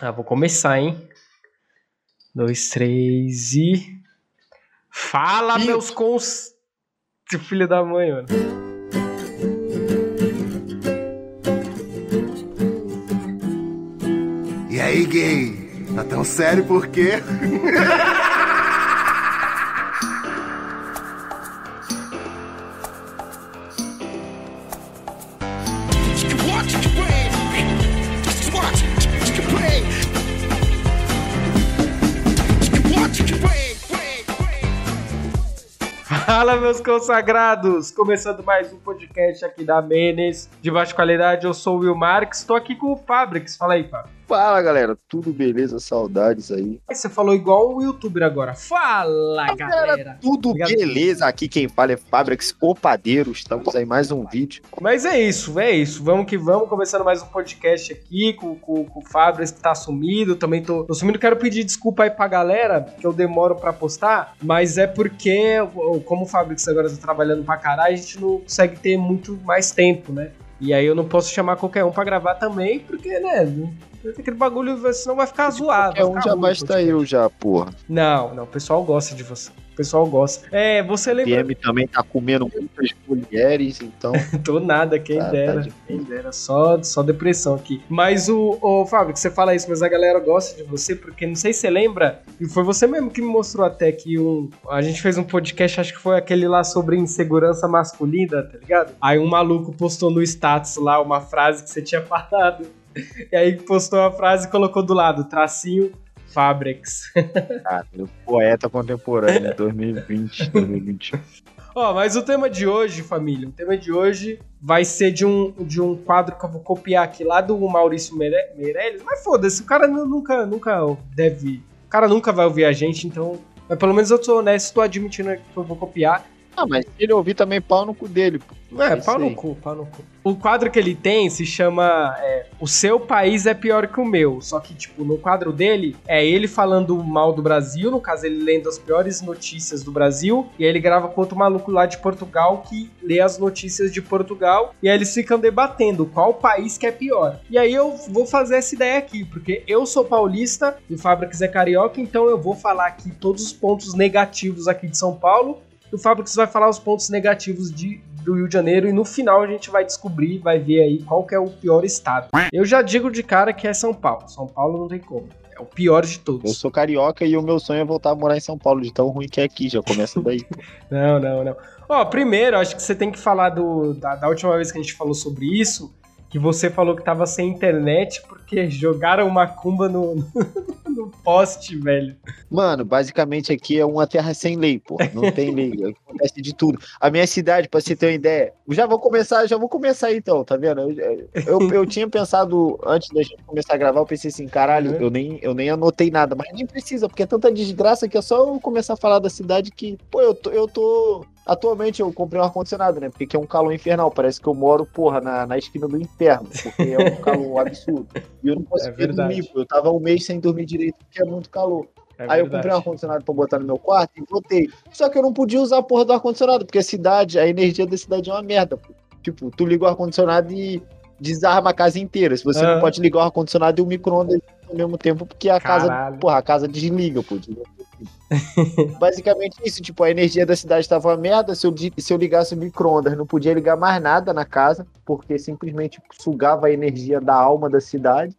Ah, vou começar, hein? Dois, três e. Fala, Ih. meus cons. Filho da mãe, mano. E aí, gay? Tá tão sério por quê? Fala, meus consagrados! Começando mais um podcast aqui da Menes, de baixa qualidade. Eu sou o Will Marques, tô aqui com o Fabrix. Fala aí, Fábio. Fala galera, tudo beleza? Saudades aí. Você falou igual um youtuber agora. Fala, galera! Tudo Obrigado. beleza? Aqui quem fala é Fabrix Opadeiro. Estamos aí mais um vídeo. Mas é isso, é isso. Vamos que vamos, começando mais um podcast aqui com, com, com o Fabris que tá sumido. Também tô, tô sumido. Quero pedir desculpa aí pra galera, que eu demoro pra postar, mas é porque, o- como o Fabris agora tá trabalhando pra caralho, a gente não consegue ter muito mais tempo, né? E aí eu não posso chamar qualquer um pra gravar também, porque, né? Aquele bagulho, senão vai ficar zoado. É um já o basta eu já, porra. Não, não, o pessoal gosta de você. O pessoal gosta. É, você lembra. PM também tá comendo muitas mulheres, então. Tô nada, quem Tá- tá dera. difícil. quem dera, só, só depressão aqui. Mas o, o Fábio, que você fala isso, mas a galera gosta de você, porque não sei se você lembra, e foi você mesmo que me mostrou até que um, a gente fez um podcast, acho que foi aquele lá sobre insegurança masculina, tá ligado? Aí um maluco postou no status lá uma frase que você tinha falado. E aí postou a frase e colocou do lado, tracinho Fabrex. Cara, o poeta contemporâneo, 2020, 2021. Ó, mas o tema de hoje, família, o tema de hoje vai ser de um, de um quadro que eu vou copiar aqui lá do Maurício Meire- Meirelles. Mas foda-se, o cara nu- nunca, nunca deve. O cara nunca vai ouvir a gente, então. Mas pelo menos eu tô honesto, tô admitindo que eu vou copiar. Ah, mas ele ouvir também pau no cu dele, pô. É, isso pau no cu, pau no cu. O quadro que ele tem se chama é, O Seu País é Pior que o Meu. Só que, tipo, no quadro dele, é ele falando mal do Brasil, no caso, ele lendo as piores notícias do Brasil, e aí ele grava com outro maluco lá de Portugal que lê as notícias de Portugal, e aí eles ficam debatendo qual país que é pior. E aí eu vou fazer essa ideia aqui, porque eu sou paulista e o Fabrix é carioca, então eu vou falar aqui todos os pontos negativos aqui de São Paulo, o Fabrix vai falar os pontos negativos de, do Rio de Janeiro e no final a gente vai descobrir, vai ver aí qual que é o pior estado. Eu já digo de cara que é São Paulo. São Paulo não tem como. É o pior de Eu todos. sou carioca e o meu sonho é voltar a morar em São Paulo, de tão ruim que é aqui, já começa daí. Não, não, não. Ó, primeiro, acho que você tem que falar do, da, da última vez que a gente falou sobre isso, que você falou que tava sem internet porque jogaram macumba no, no, no poste, velho. Mano, basicamente aqui é uma terra sem lei, pô. Não tem lei. Acontece de tudo. A minha cidade, pra você ter uma ideia. Já vou começar, já vou começar então, tá vendo? Eu, eu, eu tinha pensado, antes da gente começar a gravar, eu pensei assim, caralho, Uhum. eu nem, eu nem anotei nada, mas nem precisa, porque é tanta desgraça que é só eu começar a falar da cidade que, pô, eu tô. Eu tô Atualmente eu comprei um ar-condicionado, né? Porque é um calor infernal. Parece que eu moro, porra, na, na esquina do inferno. Porque é um calor absurdo. E eu não conseguia verdade. dormir, pô. Eu tava um mês sem dormir direito, porque é muito calor. É Aí eu verdade. comprei um ar-condicionado pra botar no meu quarto e botei. Só que eu não podia usar a porra do ar-condicionado, porque a cidade, a energia da cidade é uma merda. Pô. Tipo, tu liga o ar-condicionado e desarma a casa inteira. Se você Ah. não pode ligar o ar-condicionado e o micro-ondas ao mesmo tempo, porque a Caralho. casa, porra, a casa desliga, pô. Basicamente isso, tipo, a energia da cidade estava uma merda. Se eu, se eu ligasse o micro-ondas, não podia ligar mais nada na casa, porque simplesmente sugava a energia da alma da cidade.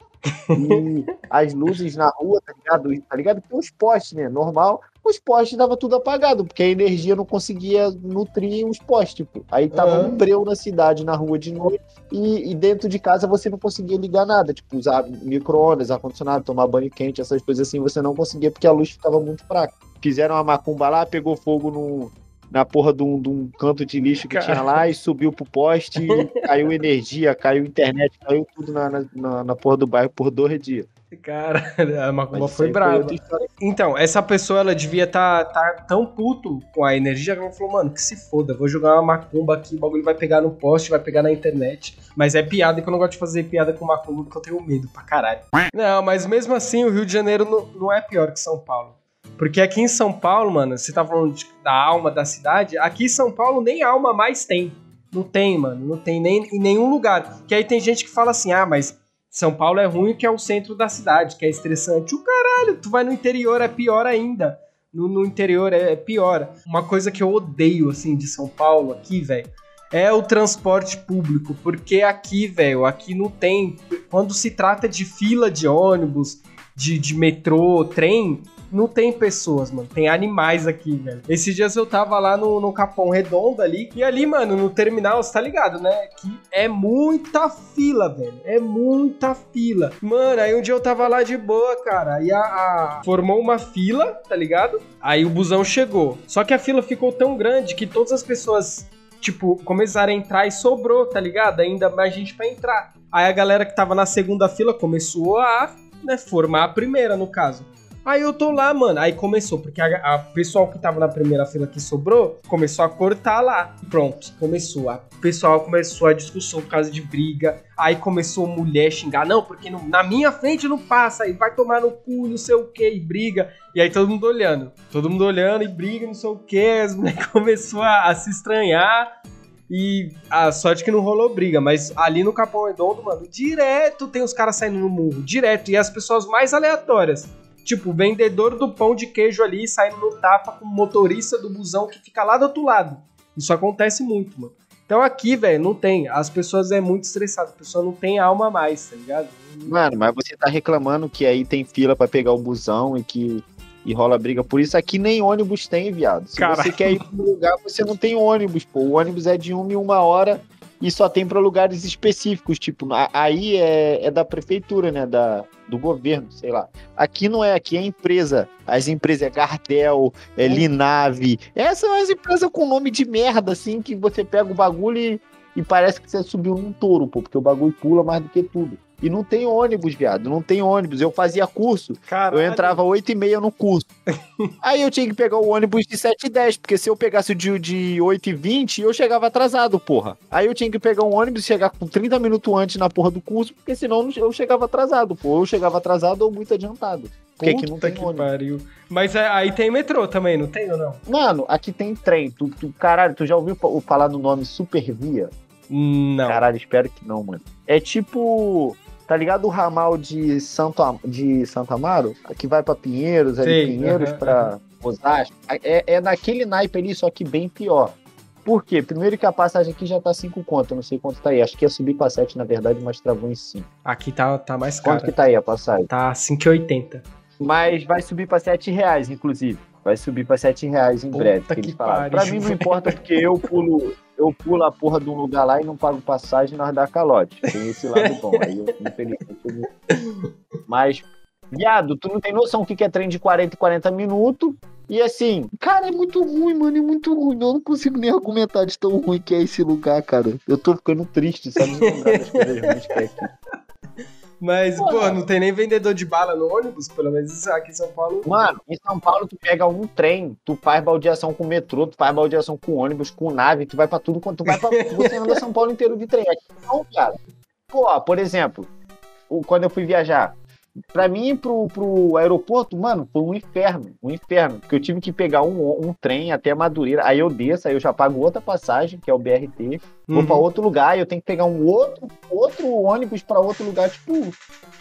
E as luzes na rua, tá ligado? Tá ligado? Tem os postes, né? Normal. Os postes tava tudo apagado, porque a energia não conseguia nutrir os postes. Tipo. Aí tava Aham. um breu na cidade, na rua de noite. E, e dentro de casa você não conseguia ligar nada. Tipo, usar micro-ondas, ar-condicionado, tomar banho quente, essas coisas assim, você não conseguia porque a luz ficava muito fraca. Fizeram uma macumba lá, pegou fogo no, na porra de um, de um canto de lixo que Cara. tinha lá e subiu pro poste, caiu energia, caiu internet, caiu tudo na, na, na porra do bairro por dois dias. Cara, a macumba Mas foi brava. história. Então, essa pessoa, ela devia estar tá, tão puto com a energia que ela falou, mano, que se foda, vou jogar uma macumba aqui, o bagulho vai pegar no poste, vai pegar na internet. Mas é piada que eu não gosto de fazer piada com macumba porque eu tenho medo pra caralho. Não, mas mesmo assim, o Rio de Janeiro não, não é pior que São Paulo. Porque aqui em São Paulo, mano, você tá falando de- da alma da cidade, aqui em São Paulo nem alma mais tem. Não tem, mano, não tem nem em nenhum lugar. Que aí tem gente que fala assim, ah, mas São Paulo é ruim que é o centro da cidade, que é estressante. O caralho, tu vai no interior, é pior ainda. No, no interior é, é pior. Uma coisa que eu odeio, assim, de São Paulo aqui, velho, é o transporte público. Porque aqui, velho, aqui não tem. Quando se trata de fila de ônibus, de, de metrô, trem, não tem pessoas, mano. Tem animais aqui, velho. Esses dias eu tava lá no, no Capão Redondo ali. E ali, mano, no terminal, você tá ligado, né? Que é muita fila, velho. É muita fila. Mano, aí um dia eu tava lá de boa, cara. Aí a, a... formou uma fila, tá ligado? Aí o busão chegou. Só que a fila ficou tão grande que todas as pessoas tipo, começaram a entrar e sobrou, tá ligado? Ainda mais gente para entrar. Aí a galera que tava na segunda fila começou a né, formar a primeira, no caso. Aí eu tô lá, mano. Aí começou, porque a, a pessoal que tava na primeira fila que sobrou começou a cortar lá. Pronto, começou. O pessoal começou a discussão por causa de briga. Aí começou mulher xingar, não, porque não, na minha frente não passa, aí vai tomar no cu, não sei o que, e briga. E aí todo mundo olhando. Todo mundo olhando e briga, não sei o que. As mulheres começou a, a se estranhar. E a sorte que não rolou briga, mas ali no Capão Redondo, mano, direto tem os caras saindo no murro, direto. E as pessoas mais aleatórias. Tipo, o vendedor do pão de queijo ali saindo no tapa com o motorista do busão que fica lá do outro lado. Isso acontece muito, mano. Então aqui, velho, não tem. As pessoas é muito estressado, a pessoa não tem alma mais, tá ligado? Mano, mas você tá reclamando que aí tem fila para pegar o busão e que e rola briga por isso. Aqui nem ônibus tem, viado. Se Caralho. você quer ir pra um lugar, você não tem ônibus, pô. O ônibus é de uma em uma hora e só tem para lugares específicos, tipo, aí é, é da prefeitura, né, da, do governo, sei lá. Aqui não é, aqui é empresa. As empresas é Gardel, é Linave. Essas são as empresas com nome de merda, assim, que você pega o bagulho e, e parece que você subiu num touro, pô, porque o bagulho pula mais do que tudo. E não tem ônibus, viado. Não tem ônibus. Eu fazia curso. Caralho. Eu entrava 8 e meia no curso. Aí eu tinha que pegar o ônibus de 7 e 10, porque se eu pegasse o de, de 8 e 20, eu chegava atrasado, porra. Aí eu tinha que pegar um ônibus e chegar com 30 minutos antes na porra do curso, porque senão eu chegava atrasado, pô. Eu chegava atrasado ou muito adiantado. Porque Puta aqui não tem que ônibus. pariu. Mas é, aí tem metrô também, não tem ou não? Mano, aqui tem trem. Tu, tu, caralho, tu já ouviu falar do nome Supervia? Não. Caralho, espero que não, mano. É tipo Tá ligado o ramal de Santo, de Santo Amaro? Que vai pra Pinheiros, ali, Sim, Pinheiros uh pra Osasco. É, é naquele naipe ali, só que bem pior. Por quê? Primeiro que a passagem aqui já tá 5 conto, eu não sei quanto tá aí. Acho que ia subir pra 7, na verdade, mas travou em 5. Aqui tá, tá mais caro. Quanto que tá aí a passagem? Tá 5,80. Mas vai subir pra 7 reais, inclusive. Vai subir pra 7 reais em Puta breve. Que, que Pra mim não importa, porque eu pulo, eu pulo a porra de um lugar lá e não pago passagem nós dá calote. Tem esse lado bom. Aí eu, infelizmente, eu... Mas, viado, tu não tem noção o que é trem de 40 e 40 minutos. E assim, cara, é muito ruim, mano, é muito ruim. Eu não consigo nem argumentar de tão ruim que é esse lugar, cara. Eu tô ficando triste, sabe? Lembrar das coisas ruins que é aqui. Mas, pô, não tem nem vendedor de bala no ônibus, pelo menos aqui em São Paulo. Mano, em São Paulo tu pega um trem, tu faz baldeação com metrô, tu faz baldeação com ônibus, com nave, tu vai pra tudo quanto tu vai pra. você anda São Paulo inteiro de trem. Aqui não, cara. Pô, por exemplo, quando eu fui viajar, Pra mim, pro, pro aeroporto, mano, foi um inferno, um inferno. Porque eu tive que pegar um, um trem até Madureira, aí eu desço, aí eu já pago outra passagem, que é o BRT, vou pra uhum. outro lugar, e eu tenho que pegar um outro, outro ônibus pra outro lugar, tipo,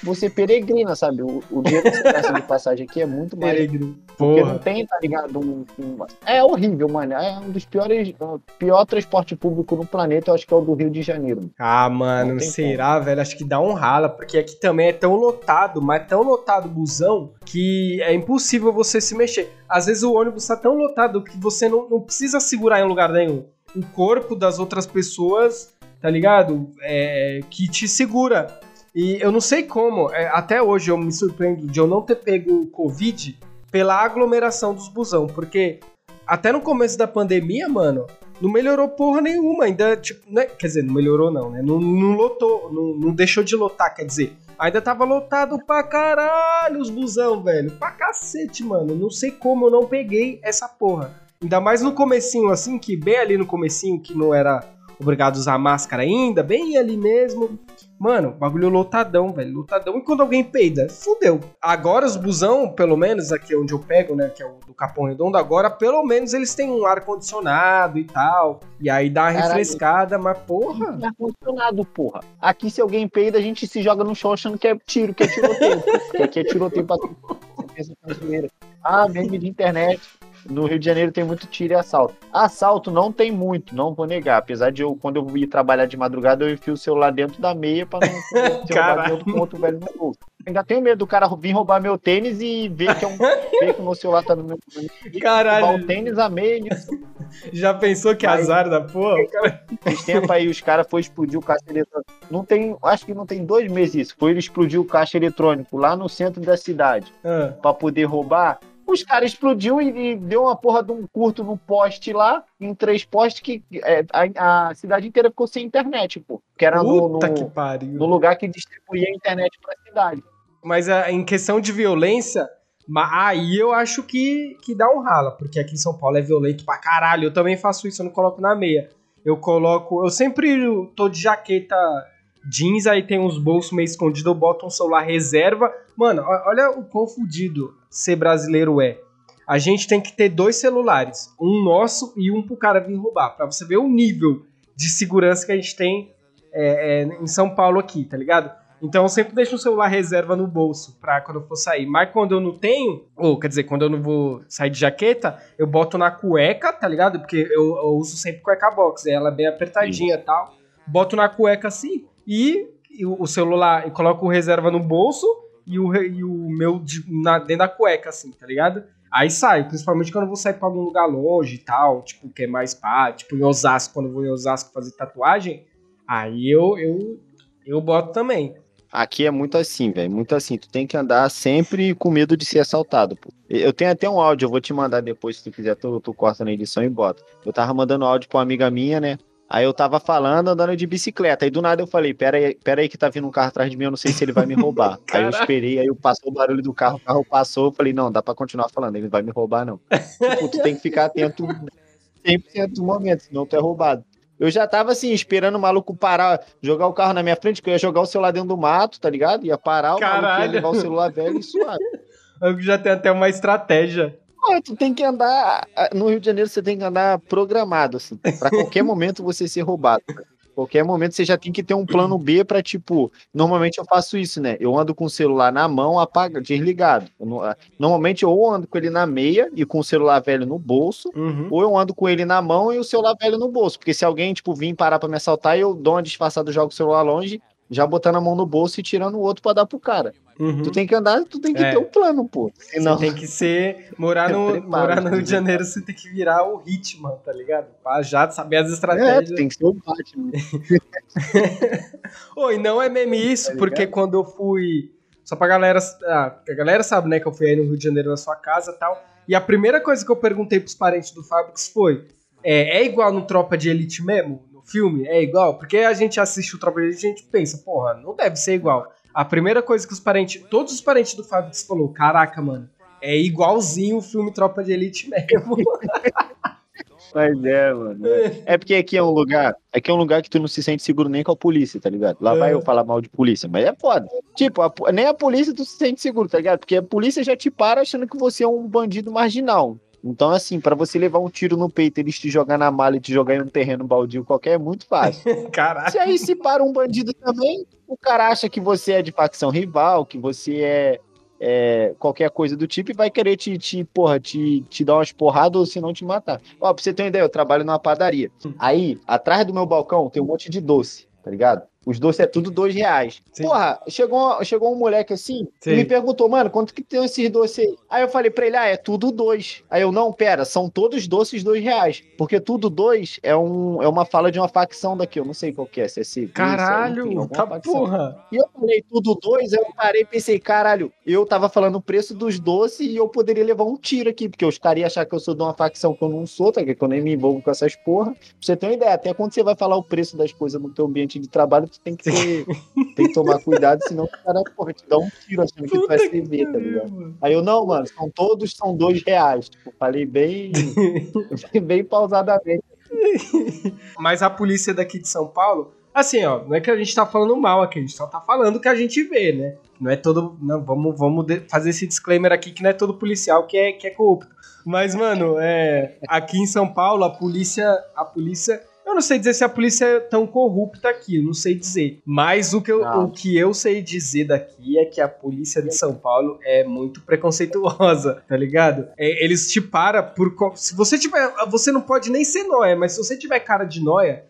você peregrina, sabe? O, o dinheiro que você gasta de passagem aqui é muito mais. Peregrino. Porque Porra. não tem, tá ligado? Um, um, é horrível, mano. É um dos piores. Pior transporte público no planeta, eu acho que é o do Rio de Janeiro. Ah, mano, será, como. velho? Acho que dá um rala, porque aqui também é tão lotado, mas tão lotado o busão que é impossível você se mexer. Às vezes o ônibus tá tão lotado que você não, não precisa segurar em lugar nenhum. O corpo das outras pessoas, tá ligado? É, que te segura. E eu não sei como, é, até hoje eu me surpreendo de eu não ter pego Covid pela aglomeração dos busão, porque até no começo da pandemia, mano, não melhorou porra nenhuma, ainda, tipo, né? quer dizer, não melhorou não, né? Não, não lotou, não, não deixou de lotar, quer dizer, ainda tava lotado pra caralho os busão, velho, pra cacete, mano, não sei como eu não peguei essa porra. Ainda mais no comecinho, assim, que bem ali no comecinho, que não era obrigado a usar máscara ainda, bem ali mesmo, Mano, bagulho lotadão, velho. Lotadão. E quando alguém peida, fudeu. Agora os busão, pelo menos aqui onde eu pego, né? Que é o do Capão Redondo, agora pelo menos eles têm um ar-condicionado e tal. E aí dá uma Caralho. refrescada, mas porra. Ar condicionado, porra. Aqui, se alguém peida, a gente se joga no chão achando que é tiro, que é tiroteio. Porque aqui é tiroteio pra que é. Ah, meme de internet. No Rio de Janeiro tem muito tiro e assalto. Assalto não tem muito, não vou negar. Apesar de eu, quando eu ia trabalhar de madrugada, eu enfio o celular dentro da meia pra não celular dentro com outro velho no bolso. Ainda tenho medo do cara vir roubar meu tênis e ver que, é um, ver que o meu celular tá no meu. Caralho. O tênis, a meia. Já pensou que Aí- azar da porra? Esses tempos aí os caras foram explodir o caixa eletrônico. Não tem, acho que não tem dois meses isso. Foi ele explodir o caixa eletrônico lá no centro da cidade Ah, pra poder roubar. Os caras explodiu e, e deu uma porra de um curto no poste lá, em três postes, que é, a, a cidade inteira ficou sem internet, pô. Que era no, no, que pariu. no lugar que distribuía a internet pra cidade. Mas ah, em questão de violência, ma- aí eu acho que, que dá um rala, porque aqui em São Paulo é violento pra caralho. Eu também faço isso, eu não coloco na meia. Eu coloco. Eu sempre tô de jaqueta jeans, aí tem uns bolsos meio escondidos, eu boto um celular reserva. Mano, olha o quão fudido ser brasileiro é. A gente tem que ter dois celulares, um nosso e um pro cara vir roubar, pra você ver o nível de segurança que a gente tem é, é, em São Paulo aqui, tá ligado? Então eu sempre deixo um celular reserva no bolso pra quando eu for sair. Mas quando eu não tenho, ou quer dizer, quando eu não vou sair de jaqueta, eu boto na cueca, tá ligado? Porque eu, eu uso sempre cueca box, ela é bem apertadinha e tal. Boto na cueca assim e, o celular, e coloco o reserva no bolso e o, e o meu de- na- dentro da cueca, assim, tá ligado? Aí sai, principalmente quando eu vou sair pra algum lugar longe e tal, tipo, que é mais pá, tipo em Osasco, quando eu vou em Osasco fazer tatuagem, aí eu, eu, eu boto também. Aqui é muito assim, velho. Muito assim. Tu tem que andar sempre com medo de ser assaltado, pô. Eu tenho até um áudio, eu vou te mandar depois, se tu quiser, tu, tu corta na edição e bota. Eu tava mandando áudio pra uma amiga minha, né? Aí eu tava falando, andando de bicicleta. Aí do nada eu falei, pera aí, pera aí que tá vindo um carro atrás de mim, eu não sei se ele vai me roubar. aí eu esperei, aí eu passou o barulho do carro, o carro passou, eu falei, não, dá pra continuar falando, ele não vai me roubar, não. tipo, tu tem que ficar atento 100% do momento, senão tu é roubado. Eu já tava assim, esperando o maluco parar, jogar o carro na minha frente, que eu ia jogar o celular dentro do mato, tá ligado? Ia parar, o maluco Caralho. ia levar o celular velho e suave. Eu já tenho até uma estratégia. Pô, tu tem que andar. No Rio de Janeiro você tem que andar programado, assim. Pra qualquer momento você ser roubado. Qualquer momento você já tem que ter um plano B pra, tipo. Normalmente eu faço isso, né? Eu ando com o celular na mão, apaga, desligado. Não- Normalmente eu ou ando com ele na meia e com o celular velho no bolso, Uhum. ou eu ando com ele na mão e o celular velho no bolso. Porque se alguém, tipo, vir parar pra me assaltar, eu dou uma disfarçada, jogo o celular longe, já botando a mão no bolso e tirando o outro pra dar pro cara. Uhum. Tu tem que andar, tu tem que É. ter um plano, pô. Senão. Você tem que ser. Morar no, Preparo, morar no Rio de? Janeiro, você tem que virar o Hitman, tá ligado? Pra já saber as É, estratégias. tu tem que ser o Batman. E não é meme isso, Tá porque quando eu fui. Só pra galera. Ah, a galera sabe, né, que eu fui aí no Rio de Janeiro na sua casa e tal. E a primeira coisa que eu perguntei pros parentes do Fábricos foi: é, é igual no Tropa de Elite mesmo? Filme? É igual? Porque a gente assiste o Tropa de Elite e a gente pensa, porra, não deve ser igual. A primeira coisa que os parentes. Todos os parentes do Fábricos falou: caraca, mano. É igualzinho o filme Tropa de Elite mesmo. Mas é, mano. É. É porque aqui é um lugar. Aqui é um lugar que tu não se sente seguro nem com a polícia, tá ligado? Lá É. vai eu falar mal de polícia, mas é foda. Tipo, a nem a polícia tu se sente seguro, tá ligado? Porque a polícia já te para achando que você é um bandido marginal. Então, assim, pra você levar um tiro no peito, eles te jogar na mala e te jogar em um terreno baldio qualquer, é muito fácil. Caraca. Se aí se para um bandido também, o cara acha que você é de facção rival, que você é, é qualquer coisa do tipo e vai querer te, te, porra, te, te dar umas porradas ou se não te matar. Ó, pra você ter uma ideia, eu trabalho numa padaria. Aí, atrás do meu balcão tem um monte de doce, tá ligado? Os doces é tudo dois reais. Sim. Porra, chegou, chegou um moleque assim Sim. e me perguntou, mano, quanto que tem esses doces aí? Aí eu falei pra ele, ah, é tudo dois. Aí eu, não, pera, são todos doces dois reais. Porque tudo dois é, um, é uma fala de uma facção daqui, eu não sei qual que é, se é civil, enfim, Caralho, alguma tá facção. porra. E eu falei tudo dois, aí eu parei e pensei, caralho, eu tava falando o preço dos doces e eu poderia levar um tiro aqui, porque os caras iam achar que eu sou de uma facção que eu não sou, tá? Que eu nem me envolvo com essas porra. Pra você ter uma ideia, até quando você vai falar o preço das coisas no teu ambiente de trabalho, tu tem que ter, tem que tomar cuidado, senão o cara, porra, te dá um tiro achando que tu vai Puta se ver, tá ligado? Aí eu, não, mano, são todos, são dois reais. Tipo, falei bem, bem pausadamente. Mas a polícia daqui de São Paulo, Assim, ó, não é que a gente tá falando mal aqui, a gente só tá falando o que a gente vê, né? Não é todo. Não, vamos, vamos fazer esse disclaimer aqui que não é todo policial que é, que é corrupto. Mas, mano, é, aqui em São Paulo, a polícia. A polícia. Eu não sei dizer se a polícia é tão corrupta aqui, não sei dizer. Mas o que, eu, o que eu sei dizer daqui é que a polícia de São Paulo é muito preconceituosa, tá ligado? É, eles te param por. Se você tiver. Você não pode nem ser noia, mas se você tiver cara de noia,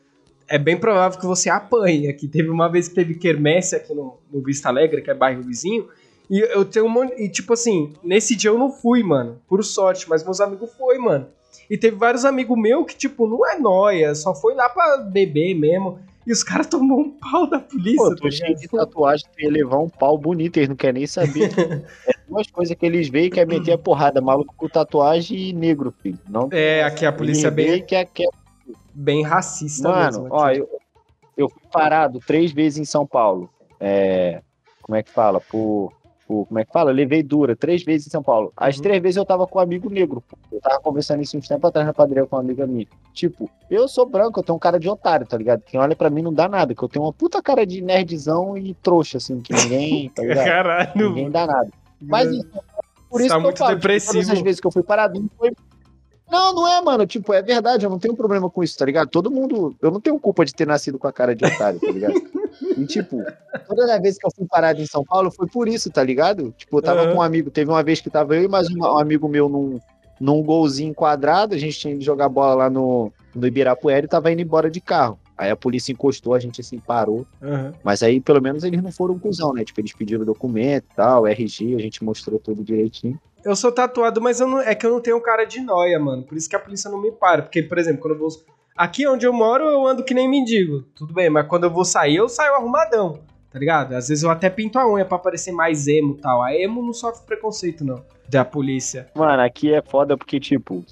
é bem provável que você apanhe. Aqui teve uma vez que teve quermesse aqui no, no Vista Alegre, que é bairro vizinho. E eu tenho um monte. E tipo assim, nesse dia eu não fui, mano. Por sorte, mas meus amigos foi, mano. E teve vários amigos meus que, tipo, não é nóia, só foi lá pra beber mesmo. E os caras tomou um pau da polícia. Pô, tô tá cheio de tatuagem, tu ia levar um pau bonito, eles não querem nem saber. é duas coisas que eles veem que é meter a porrada, maluco com tatuagem e negro, filho. Não, é, aqui a polícia é bem. Que é, que é... Bem racista Mano, mesmo, ó, eu, eu fui parado três vezes em São Paulo. É, como é que fala? Por Tipo, como é que fala? Levei dura três vezes em São Paulo. As uhum. três vezes eu tava com um amigo negro. Eu tava conversando isso uns tempos atrás na padaria com uma amiga minha. Tipo, eu sou branco, eu tenho um cara de otário, tá ligado? Quem olha pra mim não dá nada, que eu tenho uma puta cara de nerdzão e trouxa, assim, que ninguém, tá ligado? Caralho. Ninguém dá nada. Mas isso, por isso tá que eu falo, tipo, todas as vezes que eu fui paradinho foi não, não é, mano. Tipo, é verdade, eu não tenho problema com isso, tá ligado? Todo mundo. Eu não tenho culpa de ter nascido com a cara de otário, tá ligado? E, tipo, toda a vez que eu fui parado em São Paulo foi por isso, tá ligado? Tipo, eu tava uhum. com um amigo, teve uma vez que tava eu e mais um, um amigo meu num, num golzinho quadrado, a gente tinha ido jogar bola lá no, no Ibirapuera e tava indo embora de carro. Aí a polícia encostou, a gente assim parou. Uhum. Mas aí, pelo menos, eles não foram cuzão, né? Tipo, eles pediram documento e tal, RG, a gente mostrou tudo direitinho. Eu sou tatuado, mas não, é que eu não tenho cara de noia, mano. Por isso que a polícia não me para. Porque, por exemplo, quando eu vou Aqui onde eu moro, eu ando que nem mendigo. Tudo bem, mas quando eu vou sair, eu saio arrumadão, tá ligado? Às vezes eu até pinto a unha pra parecer mais emo e tal. A emo não sofre preconceito, não. Da polícia. Mano, aqui é foda porque, tipo,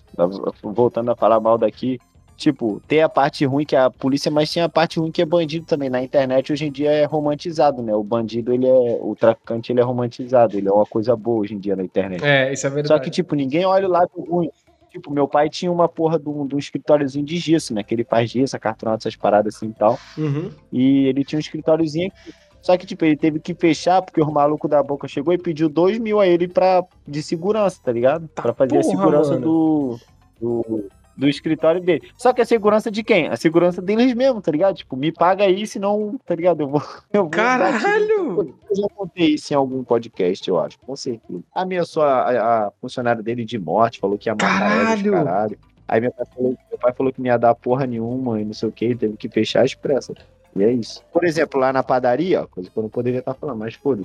voltando a falar mal daqui, tipo, tem a parte ruim que é a polícia, mas tem a parte ruim que é bandido também. Na internet hoje em dia é romantizado, né? O bandido, ele é. O traficante, ele é romantizado. Ele é uma coisa boa hoje em dia na internet. É, isso é verdade. Só que, tipo, ninguém olha o lado ruim. Tipo, meu pai tinha uma porra de um, de um escritóriozinho de gesso, né? Que ele faz gesso, acartonado, essas paradas assim e tal. Uhum. E ele tinha um escritóriozinho aqui. Só que, tipo, ele teve que fechar porque o maluco da boca chegou e pediu dois mil a ele pra, de segurança, tá ligado? Tá pra fazer porra, a segurança do, do, do escritório dele. Só que a segurança de quem? A segurança deles mesmo, tá ligado? Tipo, me paga aí, senão, tá ligado? Eu vou. Eu vou Caralho! Eu já contei isso em algum podcast, eu acho, com certeza. Ameaçou a, a, a funcionária dele de morte, falou que ia matar caralho. ela caralho. Aí meu pai, falou, meu pai falou que não ia dar porra nenhuma e não sei o que, teve que fechar a expressa. E é isso. Por exemplo, lá na padaria, ó, coisa que eu não poderia estar falando, mas foda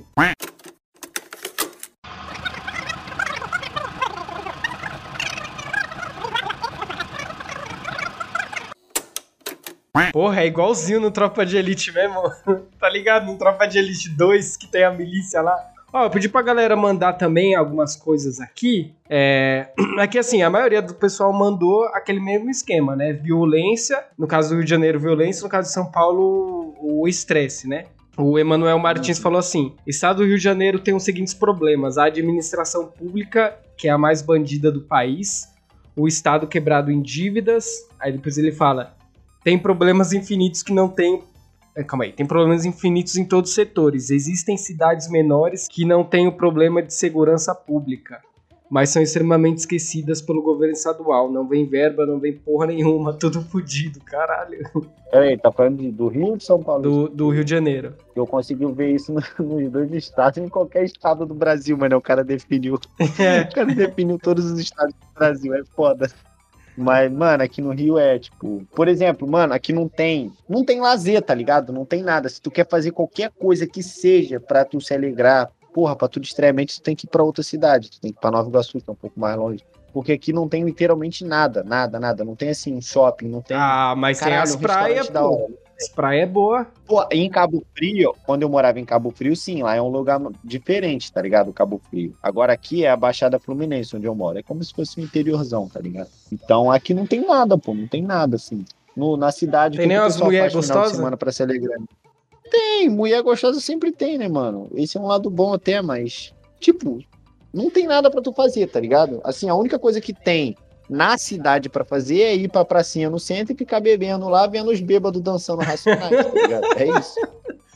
Porra, é igualzinho no Tropa de Elite mesmo. tá ligado? No Tropa de Elite 2, que tem a milícia lá. Ó, eu pedi pra galera mandar também algumas coisas aqui. É... é que assim, a maioria do pessoal mandou aquele mesmo esquema, né? Violência, no caso do Rio de Janeiro, violência, no caso de São Paulo, o estresse, né? O Emanuel Martins falou assim: Estado do Rio de Janeiro tem os seguintes problemas: a administração pública, que é a mais bandida do país, o Estado quebrado em dívidas. Aí depois ele fala: tem problemas infinitos que não tem. É, calma aí, tem problemas infinitos em todos os setores. Existem cidades menores que não têm o problema de segurança pública, mas são extremamente esquecidas pelo governo estadual. Não vem verba, não vem porra nenhuma, tudo fodido, caralho. Peraí, tá falando do Rio ou de São Paulo? Do, do Rio de Janeiro. Eu consegui ver isso nos dois estados, em qualquer estado do Brasil, mas não, o cara definiu. É. O cara definiu todos os estados do Brasil, é foda. Mas, mano, aqui no Rio é, tipo, por exemplo, mano, aqui não tem, não tem lazer, tá ligado? Não tem nada. Se tu quer fazer qualquer coisa que seja para tu se alegrar, porra, pra tu distrair a mente, tu tem que ir pra outra cidade. Tu tem que ir pra Nova Iguaçu, que é um pouco mais longe. Porque aqui não tem literalmente nada, nada, nada. Não tem assim, shopping, não tem. Ah, mas Caralho, tem as praias, pô. As praias é boa. Pô, em Cabo Frio, quando eu morava em Cabo Frio, sim, lá é um lugar diferente, tá ligado? Cabo Frio. Agora aqui é a Baixada Fluminense, onde eu moro. É como se fosse um interiorzão, tá ligado? Então aqui não tem nada, pô, não tem nada, assim. No, na cidade, tem nem as mulheres gostosas? semana pra se alegrar. Tem, mulher gostosa sempre tem, né, mano? Esse é um lado bom até, mas, tipo, não tem nada para tu fazer, tá ligado? Assim, a única coisa que tem na cidade pra fazer é ir pra pracinha no centro e ficar bebendo lá, vendo os bêbados dançando racionais, tá ligado? É isso.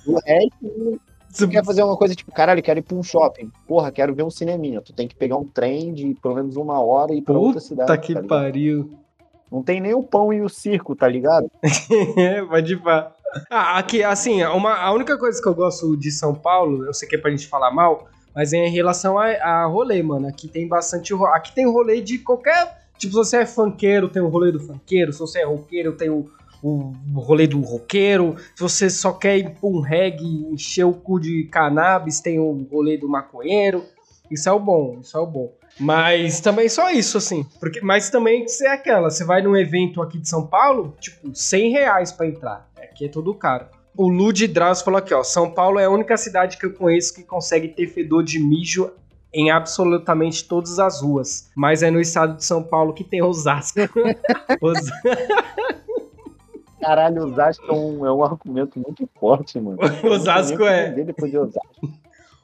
O resto, você quer fazer uma coisa tipo, caralho, quero ir pra um shopping. Porra, quero ver um cineminha. Tu tem que pegar um trem de pelo menos uma hora e ir pra outra cidade. Puta que tá pariu. Não tem nem o pão e o circo, tá ligado? Pode pá. Ah, aqui, assim, uma, a única coisa que eu gosto de São Paulo, eu sei que é pra gente falar mal, mas é em relação a, a rolê, mano. Aqui tem bastante. Aqui tem rolê de qualquer. Tipo, se você é funkeiro, tem o rolê do funkeiro. Se você é roqueiro, tem o, o, rolê do roqueiro. Se você só quer ir pra um reggae, encher o cu de cannabis, tem o rolê do maconheiro. Isso é o bom, isso é o bom. Mas também só isso, assim. Porque, mas também é aquela, você vai num evento aqui de São Paulo, tipo, 100 reais pra entrar. Aqui é tudo caro. O Lud Drauzio falou aqui, ó. São Paulo é a única cidade que eu conheço que consegue ter fedor de mijo em absolutamente todas as ruas. Mas é no estado de São Paulo que tem Osasco. Os- Caralho, Osasco é um, é um argumento muito forte, mano. Osasco é. Depois de Osasco,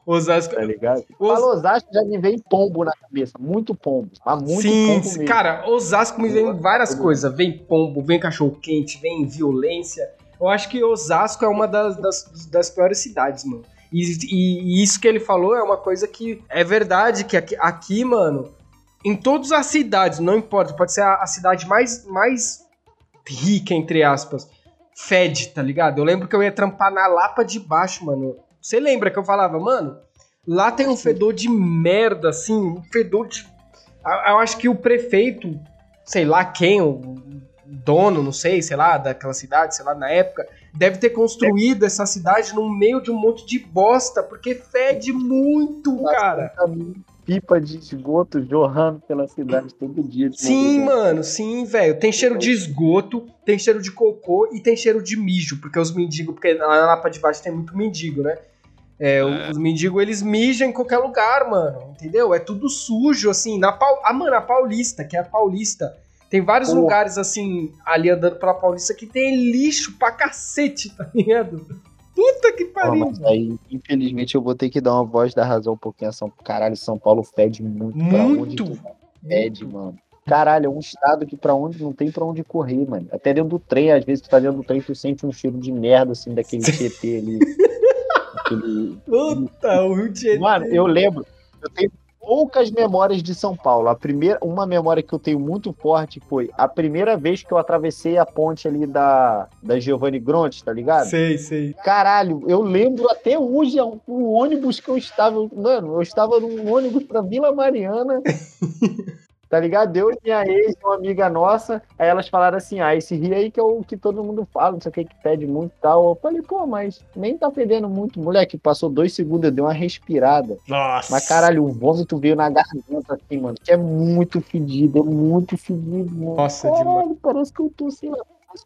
Osasco. tá ligado? Os- Fala Osasco, já me vem pombo na cabeça. Muito pombo. Muito Sim, pombo cara, Osasco me vem várias coisas. Vem pombo, vem cachorro quente, vem violência. Eu acho que Osasco é uma das, das, das piores cidades, mano. E, e- isso que ele falou é uma coisa que é verdade, que aqui, aqui, mano, em todas as cidades, não importa, pode ser a, a cidade mais, mais rica, entre aspas, fede, tá ligado? Eu lembro que eu ia trampar na Lapa de Baixo, mano. Você lembra que eu falava, mano, lá tem um fedor de merda, assim, um fedor de. Eu acho que o prefeito, sei lá quem, o dono, não sei, sei lá, daquela cidade, sei lá, na época, deve ter construído essa cidade no meio de um monte de bosta, porque fede muito, cara. Caminho, Pipa de esgoto jorrando pela cidade todo dia. de Sim, madrugada. mano, sim, velho. Tem cheiro de esgoto, tem cheiro de cocô e tem cheiro de mijo, porque os mendigos, porque lá na Lapa de Baixo tem muito mendigo, né? É, Os mendigos, eles mijam em qualquer lugar, mano, entendeu? É tudo sujo, assim, na Pau... Ah, mano, a Paulista, que é a Paulista, tem vários Porra. lugares, assim, ali andando pela Paulista que tem lixo pra cacete, tá ligado? Puta que Pô, pariu. mas aí, infelizmente, eu vou ter que dar uma voz da razão um pouquinho a São Caralho, São Paulo fede muito. Pra onde Muito. fede, mano. Caralho, é um estado que pra onde não tem pra onde correr, mano. Até dentro do trem, às vezes tu tá dentro do trem, tu sente um cheiro de merda, assim, daquele TT ali. Aquele- Puta, o Rio de Janeiro. Mano, eu lembro, eu tenho poucas memórias de São Paulo. A primeira, uma memória que eu tenho muito forte foi a primeira vez que eu atravessei a ponte ali da, da Giovanni Gronti, tá ligado? Sei, sei. Caralho, eu lembro até hoje o o ônibus que eu estava. Mano, eu estava num ônibus pra Vila Mariana. tá ligado? Eu e minha ex, uma amiga nossa, aí elas falaram assim: ah, esse rio aí que é o que todo mundo fala, não sei o que, que pede muito e tal. Eu falei, pô, mas nem tá fedendo muito. Moleque, passou dois segundos, eu dei uma respirada. Nossa. Mas caralho, o vômito veio na garganta assim, mano. Que é muito fedido, é muito fedido, mano. Nossa, caralho, parece que eu tô, sei lá.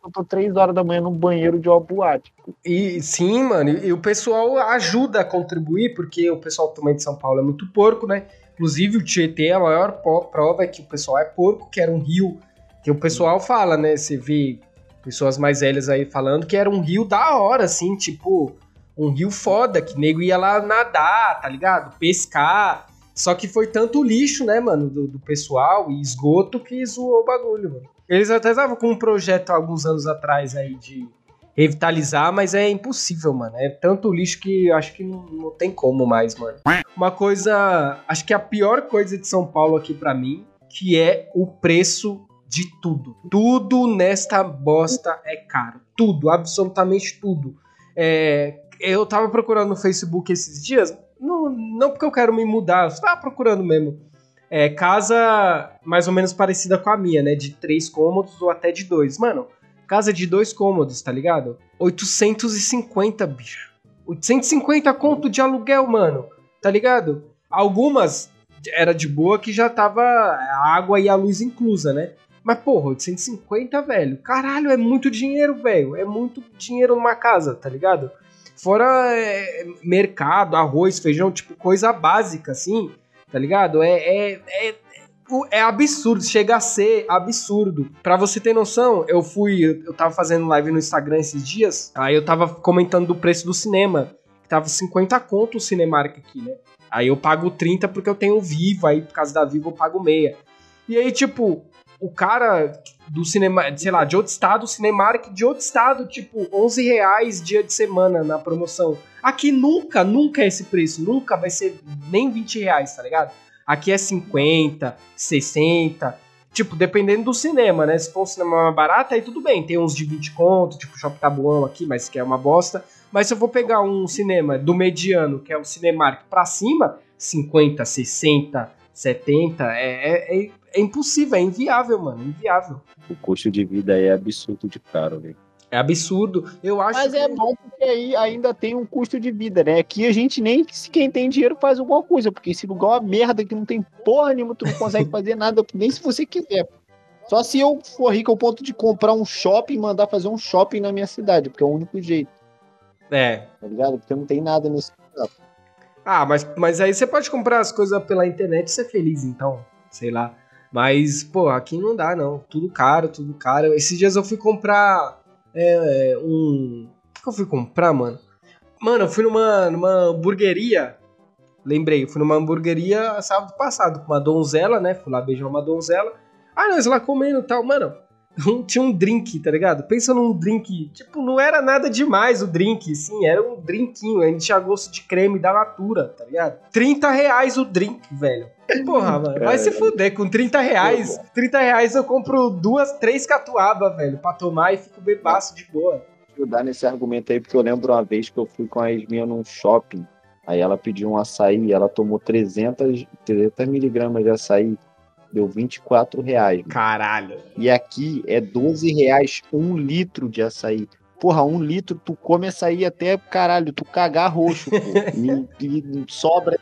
Eu tô três horas da manhã no banheiro de uma boate. E sim, mano, e o pessoal ajuda a contribuir, porque o pessoal também de São Paulo é muito porco, né? Inclusive o Tietê, a maior prova é que o pessoal é porco, que era um rio, que o pessoal fala, né? Você vê pessoas mais velhas aí falando que era um rio da hora, assim, tipo, um rio foda, que nego ia lá nadar, tá ligado? Pescar. Só que foi tanto lixo, né, mano, do, do pessoal e esgoto que zoou o bagulho, mano. Eles até estavam com um projeto alguns anos atrás aí de revitalizar, mas é impossível, mano. É tanto lixo que acho que não, não tem como mais, mano. Uma coisa, acho que a pior coisa de São Paulo aqui pra mim, que é o preço de tudo. Tudo nesta bosta é caro. Tudo, absolutamente tudo. É, eu tava procurando no Facebook esses dias, não, não porque eu quero me mudar, eu tava procurando mesmo. É, casa mais ou menos parecida com a minha, né? De três cômodos ou até de dois. Mano, casa de dois cômodos, tá ligado? 850, bicho. 850 conto de aluguel, mano. Tá ligado? Algumas era de boa que já tava a água e a luz inclusa, né? Mas, porra, 850, velho. Caralho, é muito dinheiro, velho. É muito dinheiro numa casa, tá ligado? Fora é, mercado, arroz, feijão, tipo, coisa básica, assim, tá ligado? É, é, é, é absurdo, chega a ser absurdo. Pra você ter noção, eu fui, eu, tava fazendo live no Instagram esses dias, aí eu tava comentando do preço do cinema. Tava 50 conto o Cinemark aqui, né? Aí eu pago 30 porque eu tenho Vivo, aí por causa da Vivo eu pago meia. E aí, tipo, o cara do cinema, sei lá, de outro estado, o Cinemark de outro estado, tipo, 11 reais dia de semana na promoção. Aqui nunca, nunca é esse preço, nunca vai ser nem 20 reais, tá ligado? Aqui é 50, 60, tipo, dependendo do cinema, né? Se for um cinema mais barato, aí tudo bem, tem uns de 20 conto, tipo Shopping Tabuão aqui, mas que é uma bosta. Mas se eu vou pegar um cinema do mediano, que é o Cinemark, pra cima, 50, 60, 70, é, é, é impossível, é inviável, mano, é inviável. O custo de vida é absurdo de caro, velho. É absurdo. Eu acho Mas que... é bom porque aí ainda tem um custo de vida, né? Aqui a gente nem se quem tem dinheiro faz alguma coisa, porque esse lugar é uma merda que não tem porra nenhuma, tu não consegue fazer nada, nem se você quiser. Só se eu for rico ao ponto de comprar um shopping e mandar fazer um shopping na minha cidade, porque é o único jeito, É. tá ligado? Porque não tem nada nesse lugar. Ah, mas, mas aí você pode comprar as coisas pela internet e ser feliz, então. Sei lá. Mas, pô, aqui não dá, não. Tudo caro, tudo caro. Esses dias eu fui comprar é, um. O que, que eu fui comprar, mano? Mano, eu fui numa, numa hamburgueria. Lembrei, eu fui numa hamburgueria sábado passado com uma donzela, né? Fui lá beijar uma donzela. Ah, nós lá comendo e tal. Mano, tinha um drink, tá ligado? Pensa num drink. Tipo, não era nada demais o drink, sim. Era um drinquinho. A gente tinha gosto de creme da Natura, tá ligado? 30 reais o drink, velho. Porra, mano, vai se fuder. Com 30 reais, 30 reais eu compro duas, três catuaba, velho, pra tomar e fico bebaço de boa. ajudar nesse argumento aí, porque eu lembro uma vez que eu fui com a Esminha num shopping, aí ela pediu um açaí, ela tomou 300, 300 miligramas de açaí, deu 24 reais. mano. Caralho. E aqui é 12 reais um litro de açaí. Porra, um litro, tu come açaí até, caralho, tu cagar roxo. E, e sobra.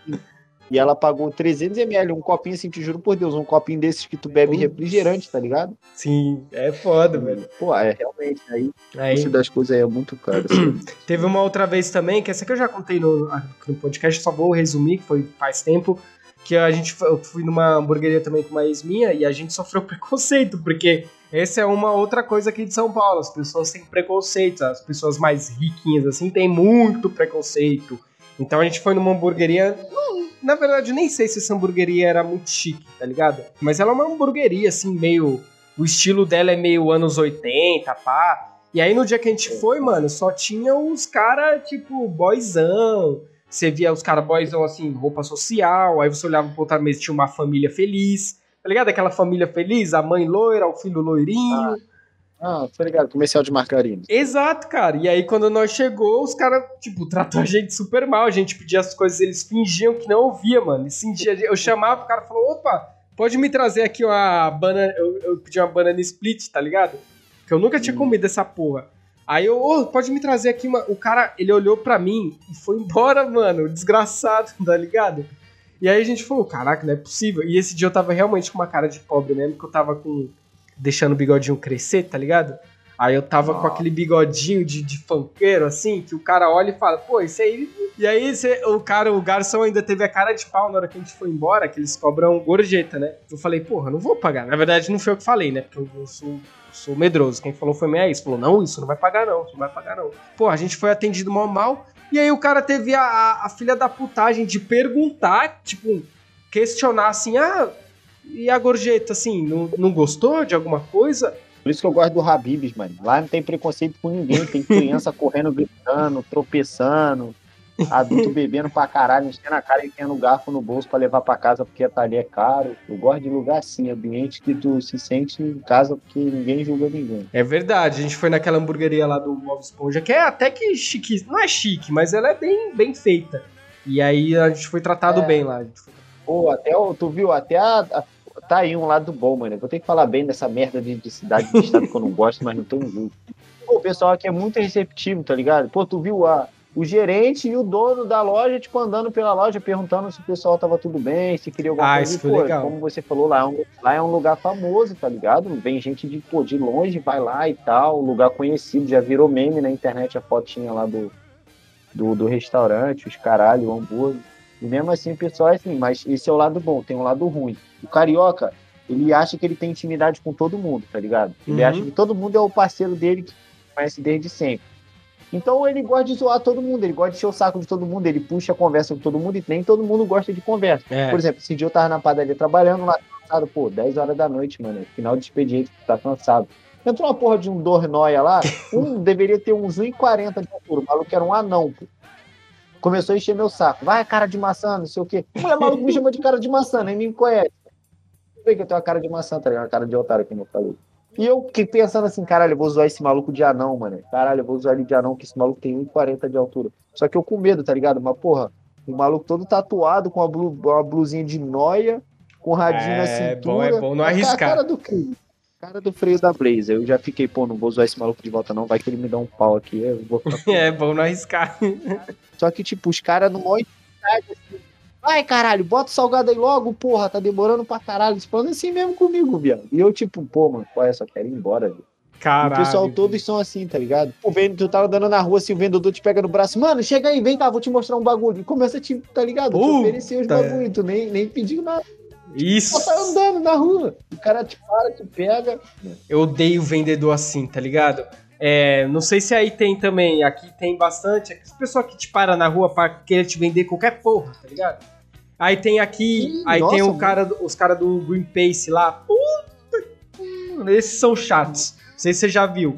E ela pagou 300 ml, um copinho assim, te juro por Deus, um copinho desses que tu bebe refrigerante, tá ligado? Sim, é foda, velho. Pô, é realmente, aí o Aí, custo das coisas aí é muito caro. assim. Teve uma outra vez também, que essa que eu já contei no, no podcast, só vou resumir, que foi faz tempo, que a gente eu fui numa hamburgueria também com uma ex minha e a gente sofreu preconceito, porque essa é uma outra coisa aqui de São Paulo, as pessoas têm preconceito, as pessoas mais riquinhas assim têm muito preconceito. Então a gente foi numa hamburgueria, não, na verdade nem sei se essa hamburgueria era muito chique, tá ligado? Mas ela é uma hamburgueria assim, meio o estilo dela é meio anos 80, pá. E aí no dia que a gente foi, mano, só tinha os caras, tipo, boyzão. Você via os caras boyzão, assim, roupa social. Aí você olhava pro outra mesa e tinha uma família feliz. Tá ligado? Aquela família feliz, a mãe loira, o filho loirinho. Ah, tá ligado, comercial de margarina. Exato, cara. E aí quando nós chegou, os caras, tipo, tratou a gente super mal. A gente pedia as coisas, eles fingiam que não ouvia, mano. Eles fingiam- Eu chamava, o cara falou, opa, pode me trazer aqui uma banana... Eu, eu pedi uma banana split, tá ligado? Que eu nunca tinha comido essa porra. Aí eu, ô, pode me trazer aqui uma... O cara, ele olhou pra mim e foi embora, mano. Desgraçado, tá ligado? E aí a gente falou, caraca, não é possível. E esse dia eu tava realmente com uma cara de pobre mesmo, que eu tava com... Deixando o bigodinho crescer, tá ligado? Aí eu tava com aquele bigodinho de, de funkeiro, assim, que o cara olha e fala, pô, isso aí. E aí o cara, o garçom ainda teve a cara de pau na hora que a gente foi embora, que eles cobram gorjeta, né? Eu falei, porra, não vou pagar. Na verdade, não foi eu que falei, né? Porque eu, eu sou, sou medroso. Quem falou foi minha ex. Falou, não, isso não vai pagar, não, isso não vai pagar, não. Pô, a gente foi atendido mal mal. E aí o cara teve a, a, filha da putagem de perguntar, tipo, questionar assim, ah, e a gorjeta, assim, não, não gostou de alguma coisa? Por isso que eu gosto do Habibs, mano. Lá não tem preconceito com ninguém. Tem criança correndo, gritando, tropeçando, adulto bebendo pra caralho, enchendo a cara e tendo garfo no bolso pra levar pra casa porque a ali é caro. Eu gosto de lugar assim, ambiente que tu se sente em casa porque ninguém julga ninguém. É verdade, a gente foi naquela hamburgueria lá do Bob Esponja, que é até que chique, não é chique, mas ela é bem, bem feita. E aí a gente foi tratado É. bem lá. a foi- Pô, até o, tu viu, até a, a- tá aí um lado bom, mano. Eu vou ter que falar bem dessa merda de, de cidade de estado que eu não gosto, mas não tô junto. Pô, o pessoal aqui é muito receptivo, tá ligado? Pô, tu viu a, o gerente e o dono da loja, tipo, andando pela loja, perguntando se o pessoal tava tudo bem, se queria alguma Ah, coisa. isso foi pô, legal. Como você falou, lá é, um, lá é um lugar famoso, tá ligado? Vem gente de, pô, de longe, vai lá e tal, lugar conhecido, já virou meme na internet a fotinha lá do, do, do restaurante, os caralho, o hambúrguer. E mesmo assim, o pessoal é assim, mas esse é o lado bom, tem um lado ruim. O carioca, ele acha que ele tem intimidade com todo mundo, tá ligado? Ele Uhum. acha que todo mundo é o parceiro dele que conhece desde sempre. Então ele gosta de zoar todo mundo, ele gosta de encher o saco de todo mundo, ele puxa a conversa com todo mundo e nem todo mundo gosta de conversa. É. Por exemplo, esse dia eu tava na padaria trabalhando lá, cansado, pô, 10 horas da noite, mano, final de expediente, tá cansado. Entrou uma porra de um dornoia lá, um deveria ter uns 1,40 de altura, o maluco era um anão, pô. Começou a encher meu saco. Vai, cara de maçã, não sei o quê. Mulher maluco me chama de cara de maçã, nem me conhece. Sei que eu tenho uma cara de maçã, tá ligado? Uma cara de otário, como eu falei. E eu fiquei pensando assim, caralho, eu vou zoar esse maluco de anão, mano. Caralho, eu vou zoar ele de anão, que esse maluco tem 1,40 de altura. Só que eu com medo, tá ligado? Mas, porra, o maluco todo tatuado, com uma, blu, uma blusinha de noia, com radinho na É cintura. bom, é bom não arriscar. cara do freio. Cara do freio da Blazer. Eu já fiquei, pô, não vou zoar esse maluco de volta não, vai que ele me dá um pau aqui. Eu vou ficar É bom não arriscar. só que, tipo, os caras no maior assim, Vai, caralho, bota o salgado aí logo, porra, tá demorando pra caralho. Falando assim mesmo comigo, viado. E eu, tipo, pô, mano, qual é? Só quero ir embora, velho. Caralho. O pessoal todos são assim, tá ligado? O vendo, tu tá andando na rua, assim, o vendedor te pega no braço, mano, chega aí, vem cá, vou te mostrar um bagulho. Começa a te, tá ligado? Te Puta. oferecer os bagulhos, tu nem, nem pediu nada. Isso. Só tá andando na rua. O cara te para, te pega. Eu odeio vendedor assim, tá ligado? É, não sei se aí tem também, aqui tem bastante. Esse pessoal que te para na rua pra querer te vender qualquer porra, tá ligado? Aí tem aqui, Ih, aí nossa, tem o cara, os caras do Greenpeace lá. Puta, que- esses são chatos. Não sei se você já viu.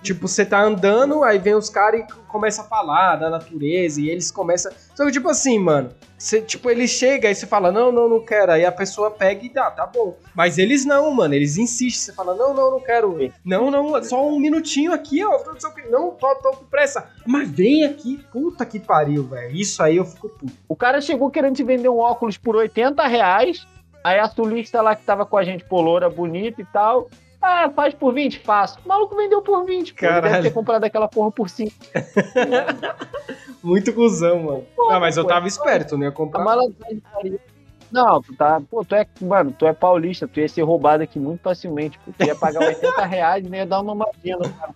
Tipo, você tá andando, aí vem os caras e começa a falar da natureza, e eles começam. Só que, tipo assim, mano, você, tipo, ele chega e você fala, não, não, não quero. Aí a pessoa pega e dá, tá bom. Mas eles não, mano, eles insistem. Você fala, não, não, não quero. Não, não, só um minutinho aqui, ó. Não, tô, tô com pressa. Mas vem aqui, puta que pariu, velho. Isso aí eu fico puto. O cara chegou querendo te vender um óculos por 80 reais. Aí a sulista lá que tava com a gente, poloura, bonita e tal. Ah, faz por 20? Faço. O maluco vendeu por 20. Pô, ele deve ter comprado aquela porra por 5. Muito cuzão, mano. Pô, Não, mas eu pô, tava esperto, não ia A comprar. malandragem faria. Não, tu tá. Pô, tu é. Mano, tu é paulista, tu ia ser roubado aqui muito facilmente. Pô. Tu ia pagar 80 reais e nem ia dar uma mamadinha no cara.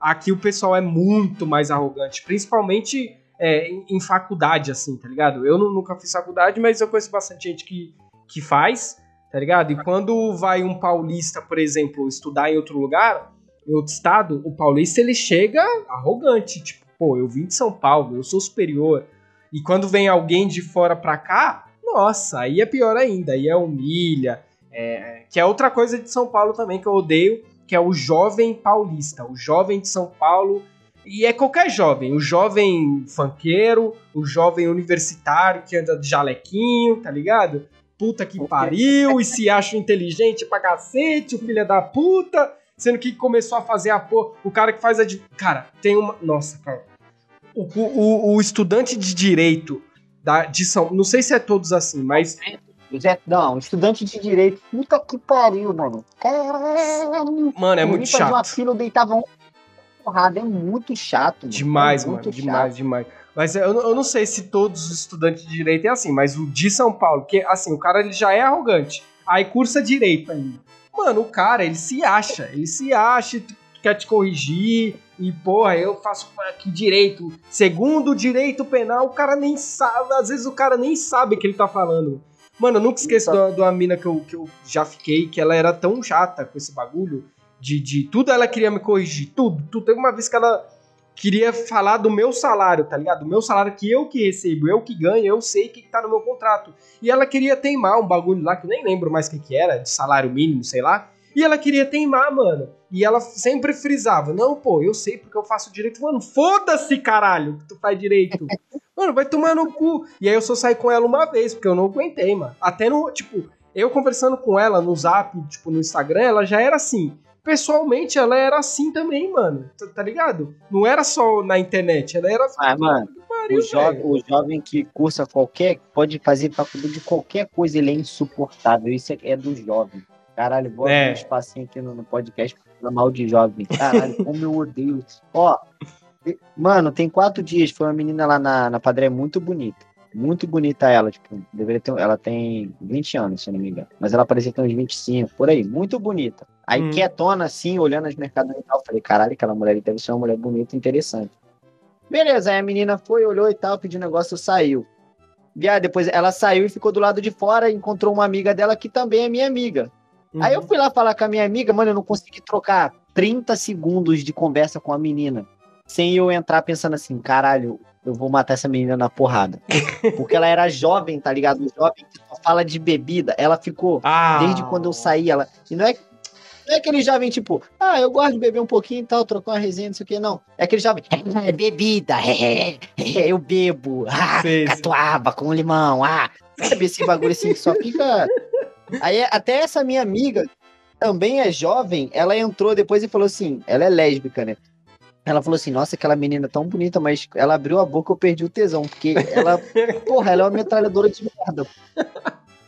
Aqui o pessoal é muito mais arrogante, principalmente é, em, em faculdade, assim, tá ligado? Eu nu- nunca fiz faculdade, mas eu conheço bastante gente que, que faz, tá ligado? E quando vai um paulista, por exemplo, estudar em outro lugar, em outro estado, o paulista ele chega arrogante, tipo, pô, eu vim de São Paulo, eu sou superior. E quando vem alguém de fora pra cá, nossa, aí é pior ainda, aí é humilha. é, que é outra coisa de São Paulo também que eu odeio, que é o jovem paulista, o jovem de São Paulo. E é qualquer jovem, o jovem funkeiro, o jovem universitário que anda de jalequinho, tá ligado? Puta que pariu, e se acha inteligente pra cacete, o filho da puta, sendo que começou a fazer a porra. O cara que faz a. Cara, tem uma. Nossa, cara. O, o, o estudante de direito da, de São. Não sei se é todos assim, mas. Não, estudante de direito. Puta que pariu, mano. Caralho. Mano, é muito fazer uma chato. fila, eu deitava um porrada. É muito chato. mano. Demais, é mano. muito Demais, chato. demais. Mas eu, não- eu não sei se todos os estudantes de direito é assim, mas o de São Paulo, porque assim, o cara ele já é arrogante. Aí cursa direito ainda. Mano, o cara, ele se acha. Ele se acha, quer te corrigir. E, porra, eu faço aqui direito. Segundo direito penal, o cara nem sabe. Às vezes o cara nem sabe o que ele tá falando. Mano, eu nunca esqueço de uma- de uma mina que eu, que eu já fiquei, que ela era tão chata com esse bagulho. De, de tudo ela queria me corrigir. Tudo. tudo. Teve uma vez que ela queria falar do meu salário, tá ligado? Do meu salário que eu que recebo, eu que ganho, eu sei o que, que tá no meu contrato. E ela queria teimar um bagulho lá que eu nem lembro mais o que, que era, de salário mínimo, sei lá. E ela queria teimar, mano. E ela sempre frisava: Não, pô, eu sei porque eu faço direito. Mano, foda-se, caralho, que tu faz direito. mano, vai tomar no cu. E aí eu só saí com ela uma vez, porque eu não aguentei, mano. Até no, tipo, eu conversando com ela no zap, tipo, no Instagram, ela já era assim. Pessoalmente, ela era assim também, mano. Tá, tá ligado? Não era só na internet, ela era. Ah, mano, Pariu, o, o jovem que cursa qualquer, pode fazer faculdade de qualquer coisa, ele é insuportável. Isso é, é do jovem. Caralho, bota É. um espacinho aqui no, no podcast pra falar mal de jovem. Caralho, como eu odeio isso. Ó, mano, tem quatro dias, foi uma menina lá na, na padaria muito bonita. Muito bonita ela, tipo, deveria ter, ela tem 20 anos, se não me engano. Mas ela parecia ter uns 25, por aí, muito bonita. Aí Hum. quietona, assim, olhando as mercadorias e tal. Falei, caralho, aquela mulher deve ser uma mulher bonita e interessante. Beleza, aí a menina foi, olhou e tal, pediu negócio, saiu. Viado, depois ela saiu e ficou do lado de fora e encontrou uma amiga dela que também é minha amiga. Aí eu Uhum. fui lá falar com a minha amiga, mano, eu não consegui trocar 30 segundos de conversa com a menina. Sem eu entrar pensando assim, caralho, eu vou matar essa menina na porrada. Porque ela era jovem, tá ligado? Jovem que só fala de bebida. Ela ficou, Ah. desde quando eu saí, ela. E não é, não é aquele jovem tipo, ah, eu gosto de beber um pouquinho e tal, trocar uma resenha, não sei o que, não. É aquele jovem, é bebida, é, é, eu bebo, ah, sei. catuaba com limão, ah. Sabe esse bagulho assim que só fica. Aí até essa minha amiga também é jovem, ela entrou depois e falou assim, ela é lésbica, né? Ela falou assim, nossa, aquela menina tão bonita, mas ela abriu a boca eu perdi o tesão, porque ela, porra, ela é uma metralhadora de merda.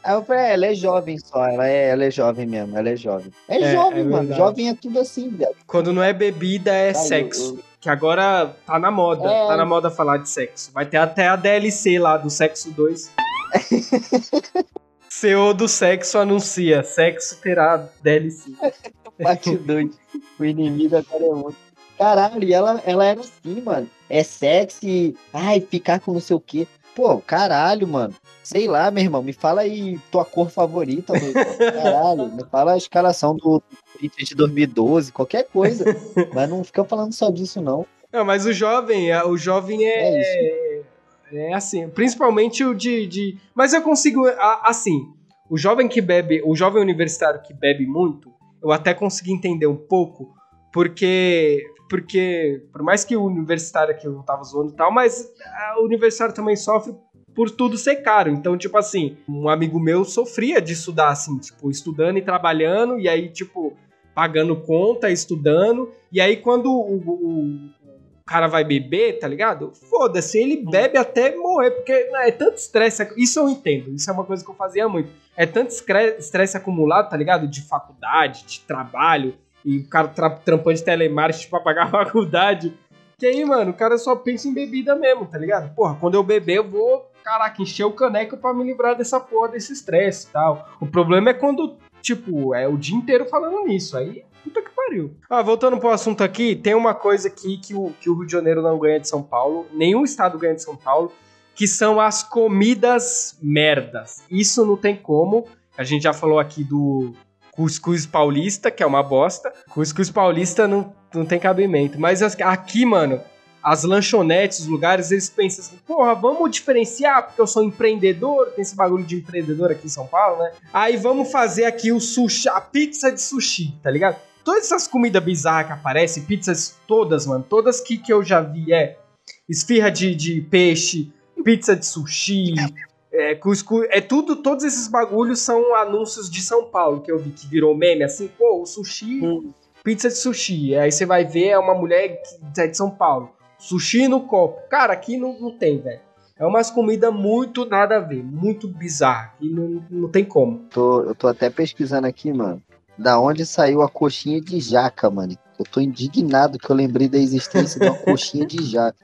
Aí eu falei, é, ela é jovem só, ela é, ela é jovem mesmo, ela é jovem. É, É, jovem, é mano, verdade. jovem é tudo assim, velho. Quando não é bebida, é Tá, eu- sexo. Que agora tá na moda. É. Tá na moda falar de sexo. Vai ter até a DLC lá do Sexo 2. CEO do sexo anuncia. Sexo terá DLC. Parte 2. O inimigo agora é outro. Caralho, e ela, ela era assim, mano. É sexy, ai, ficar com não sei o quê. Pô, caralho, mano. Sei lá, meu irmão, me fala aí tua cor favorita, meu irmão. Caralho, me fala a escalação do Corinthians de 2012, qualquer coisa. Mas não fica falando só disso, não. Não, mas o jovem, a- o jovem é. É É, assim, principalmente o de, de. Mas eu consigo. Assim, o jovem que bebe, o jovem universitário que bebe muito, eu até consegui entender um pouco, porque. Porque, por mais que o universitário aqui eu tava zoando e tal, mas ah, o universitário também sofre por tudo ser caro. Então, tipo assim, um amigo meu sofria de estudar, assim, tipo, estudando e trabalhando, e aí, tipo, pagando conta, estudando, e aí quando o, o- o cara vai beber, tá ligado? Foda-se, ele bebe até morrer, porque né, é tanto estresse. Isso eu entendo, isso é uma coisa que eu fazia muito. É tanto estresse acumulado, tá ligado? De faculdade, de trabalho, e o cara tra trampando de telemarketing pra pagar a faculdade. Que aí, mano, o cara só pensa em bebida mesmo, tá ligado? Porra, quando eu beber, eu vou, caraca, encher o caneco pra me livrar dessa porra, desse estresse e tal. O problema é quando, tipo, é o dia inteiro falando nisso. Aí, puta que pariu. Ah, voltando pro assunto aqui, tem uma coisa aqui que o, que o Rio de Janeiro não ganha de São Paulo, nenhum estado ganha de São Paulo, que são as comidas merdas. Isso não tem como. A gente já falou aqui do cuscuz paulista, que é uma bosta. Cuscuz paulista não, não tem cabimento. Mas as- aqui, mano, as lanchonetes, os lugares, eles pensam assim, porra, vamos diferenciar, porque eu sou empreendedor, tem esse bagulho de empreendedor aqui em São Paulo, né? Aí vamos fazer aqui o sushi, a pizza de sushi, tá ligado? Todas essas comidas bizarras que aparecem, pizzas todas, mano, todas que, que eu já vi é esfirra de, de peixe, pizza de sushi, é, cuscuz, é tudo, todos esses bagulhos são anúncios de São Paulo que eu vi que virou meme, assim, pô, o sushi, pizza de sushi. Aí você vai ver, é uma mulher que é de São Paulo. Sushi no copo. Cara, aqui não, não tem, velho. É umas comidas muito nada a ver, muito bizarra. E não, não tem como. Tô, eu tô até pesquisando aqui, mano. Da onde saiu a coxinha de jaca, mano? Eu tô indignado que eu lembrei da existência de uma coxinha de jaca.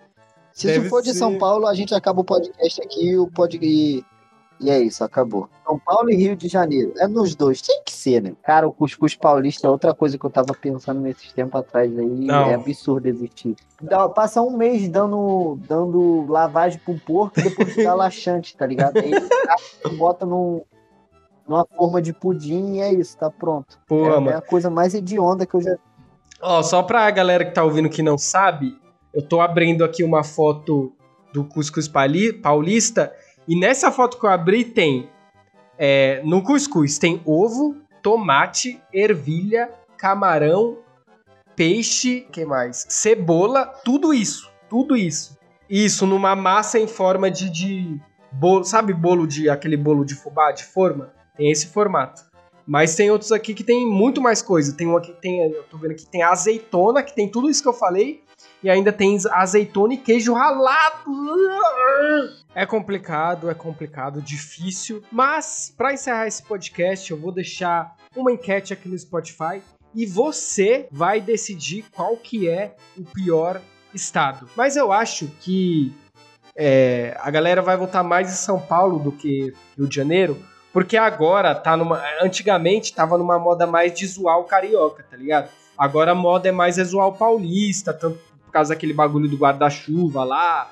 Se Deve isso for de ser. São Paulo, a gente acaba o podcast aqui e o pod... e, e é isso, acabou. São Paulo e Rio de Janeiro. É nos dois, tem que ser, né? Cara, o cuscuz paulista é outra coisa que eu tava pensando nesses tempos atrás aí. Não. É absurdo existir. Dá, passa um mês dando, dando lavagem pro porco e depois fica laxante, tá ligado? Aí ele bota num, numa forma de pudim e é isso, tá pronto. Pô, é, é mano. a coisa mais hedionda que eu já Ó, só pra galera que tá ouvindo que não sabe, eu tô abrindo aqui uma foto do cuscuz paulista. E nessa foto que eu abri tem. é, no cuscuz tem ovo, tomate, ervilha, camarão, peixe, que mais? Cebola, tudo isso. Tudo isso. Isso, numa massa em forma de, de bolo. Sabe bolo de. aquele bolo de fubá, de forma? Tem esse formato. Mas tem outros aqui que tem muito mais coisa. Tem um aqui que tem. Eu tô vendo que tem azeitona, que tem tudo isso que eu falei. E ainda tem azeitona e queijo ralado. É complicado, é complicado, difícil. Mas, pra encerrar esse podcast, eu vou deixar uma enquete aqui no Spotify. E você vai decidir qual que é o pior estado. Mas eu acho que é, a galera vai votar mais em São Paulo do que Rio de Janeiro. Porque agora tá numa. Antigamente tava numa moda mais de zoar o carioca, tá ligado? Agora a moda é mais é zoar o paulista, tanto por causa daquele bagulho do guarda-chuva lá.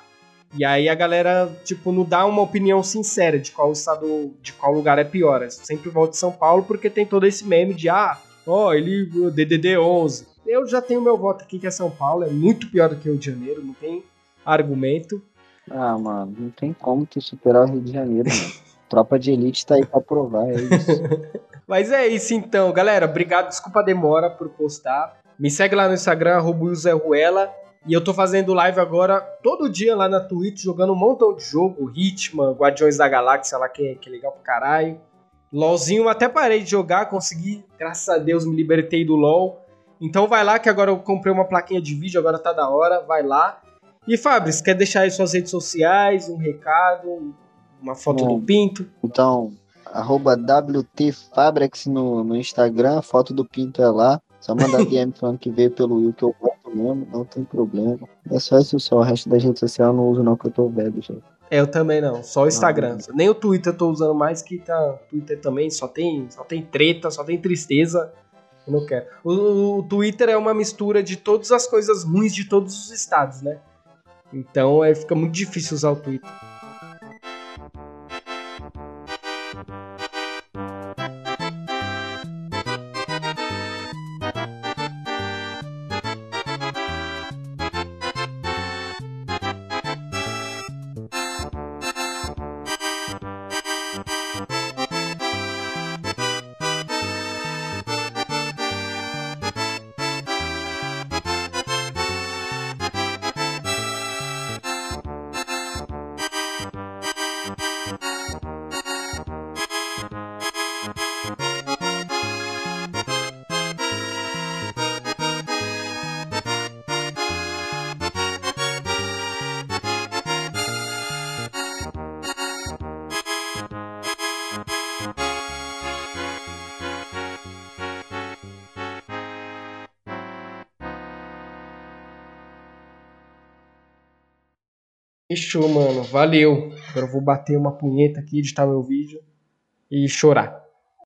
E aí a galera, tipo, não dá uma opinião sincera de qual estado, de qual lugar é pior. Eu sempre volto de São Paulo porque tem todo esse meme de, ah, ó, ele, o DDD 11. eu já tenho meu voto aqui, que é São Paulo. É muito pior do que o Rio de Janeiro, não tem argumento. Ah, mano, não tem como tu superar o Rio de Janeiro, mano. Tropa de elite tá aí pra provar, é isso. Mas é isso então, galera. Obrigado, desculpa a demora por postar. Me segue lá no Instagram, Ruela. E eu tô fazendo live agora todo dia lá na Twitch, jogando um montão de jogo, Hitman, Guardiões da Galáxia lá, que é, que é legal pra caralho. LOLzinho, até parei de jogar, consegui, graças a Deus, me libertei do LOL. Então vai lá que agora eu comprei uma plaquinha de vídeo, agora tá da hora, vai lá. E Fabris, quer deixar aí suas redes sociais, um recado, uma foto Bom, do Pinto? Então, arroba WTFabrex no, no Instagram, foto do Pinto é lá. Só mandar DM falando que veio pelo Will que eu não tem problema. É só isso só, o resto das redes sociais eu não uso não, que eu tô velho já. É, eu também não, só o Instagram. Ah, Nem o Twitter eu tô usando mais, que tá. Twitter também só tem, só tem treta, só tem tristeza. Eu não quero. O, o Twitter é uma mistura de todas as coisas ruins de todos os estados, né? Então é, fica muito difícil usar o Twitter. Valeu. Agora eu vou bater uma punheta aqui, editar meu vídeo e chorar.